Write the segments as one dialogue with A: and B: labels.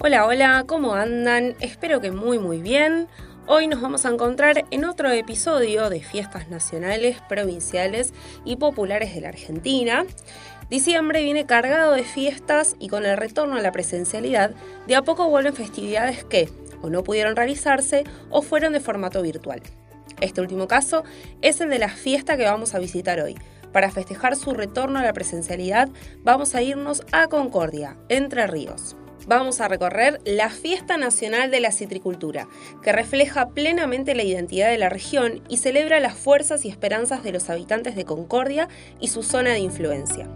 A: Hola, hola, ¿cómo andan? Espero que muy muy bien. Hoy nos vamos a encontrar en otro episodio de fiestas nacionales, provinciales y populares de la Argentina. Diciembre viene cargado de fiestas y con el retorno a la presencialidad, de a poco vuelven festividades que o no pudieron realizarse o fueron de formato virtual. Este último caso es el de la fiesta que vamos a visitar hoy. Para festejar su retorno a la presencialidad, vamos a irnos a Concordia, Entre Ríos vamos a recorrer la Fiesta Nacional de la Citricultura, que refleja plenamente la identidad de la región y celebra las fuerzas y esperanzas de los habitantes de Concordia y su zona de influencia.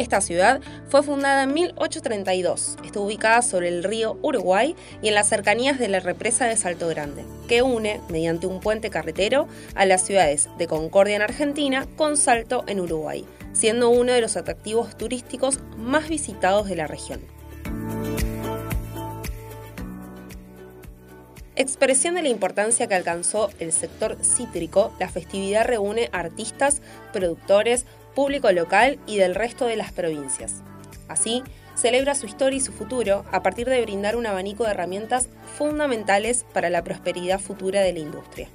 A: Esta ciudad fue fundada en 1832. Está ubicada sobre el río Uruguay y en las cercanías de la represa de Salto Grande, que une, mediante un puente carretero, a las ciudades de Concordia en Argentina con Salto en Uruguay, siendo uno de los atractivos turísticos más visitados de la región. Expresión de la importancia que alcanzó el sector cítrico, la festividad reúne artistas, productores, público local y del resto de las provincias. Así, celebra su historia y su futuro a partir de brindar un abanico de herramientas fundamentales para la prosperidad futura de la industria.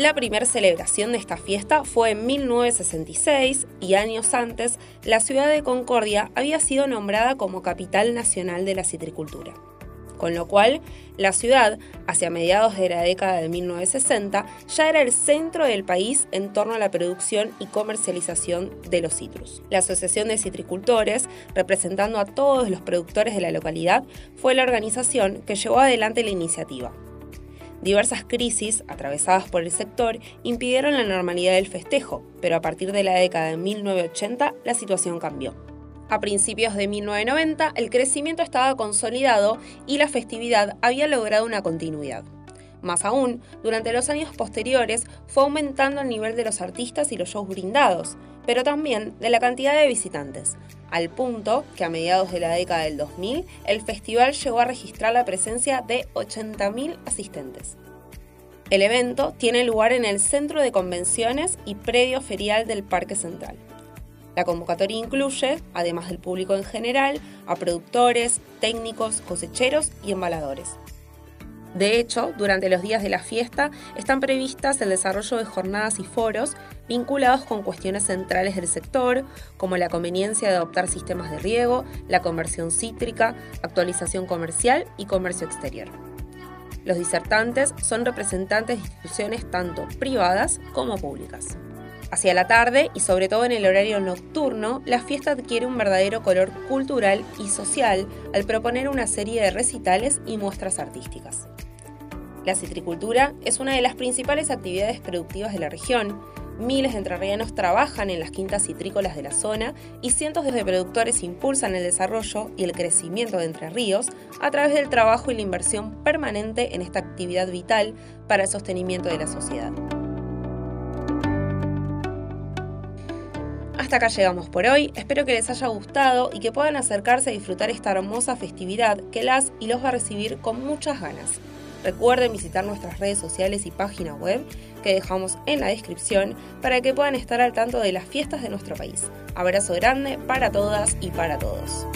A: La primera celebración de esta fiesta fue en 1966 y años antes la ciudad de Concordia había sido nombrada como capital nacional de la citricultura. Con lo cual, la ciudad, hacia mediados de la década de 1960, ya era el centro del país en torno a la producción y comercialización de los citrus. La Asociación de Citricultores, representando a todos los productores de la localidad, fue la organización que llevó adelante la iniciativa. Diversas crisis atravesadas por el sector impidieron la normalidad del festejo, pero a partir de la década de 1980 la situación cambió. A principios de 1990 el crecimiento estaba consolidado y la festividad había logrado una continuidad. Más aún, durante los años posteriores fue aumentando el nivel de los artistas y los shows brindados, pero también de la cantidad de visitantes, al punto que a mediados de la década del 2000 el festival llegó a registrar la presencia de 80.000 asistentes. El evento tiene lugar en el centro de convenciones y predio ferial del Parque Central. La convocatoria incluye, además del público en general, a productores, técnicos, cosecheros y embaladores. De hecho, durante los días de la fiesta están previstas el desarrollo de jornadas y foros vinculados con cuestiones centrales del sector, como la conveniencia de adoptar sistemas de riego, la conversión cítrica, actualización comercial y comercio exterior. Los disertantes son representantes de instituciones tanto privadas como públicas. Hacia la tarde y sobre todo en el horario nocturno, la fiesta adquiere un verdadero color cultural y social al proponer una serie de recitales y muestras artísticas. La citricultura es una de las principales actividades productivas de la región. Miles de entrerrianos trabajan en las quintas citrícolas de la zona y cientos de productores impulsan el desarrollo y el crecimiento de Entre Ríos a través del trabajo y la inversión permanente en esta actividad vital para el sostenimiento de la sociedad. Hasta acá llegamos por hoy, espero que les haya gustado y que puedan acercarse a disfrutar esta hermosa festividad que las y los va a recibir con muchas ganas. Recuerden visitar nuestras redes sociales y página web que dejamos en la descripción para que puedan estar al tanto de las fiestas de nuestro país. Abrazo grande para todas y para todos.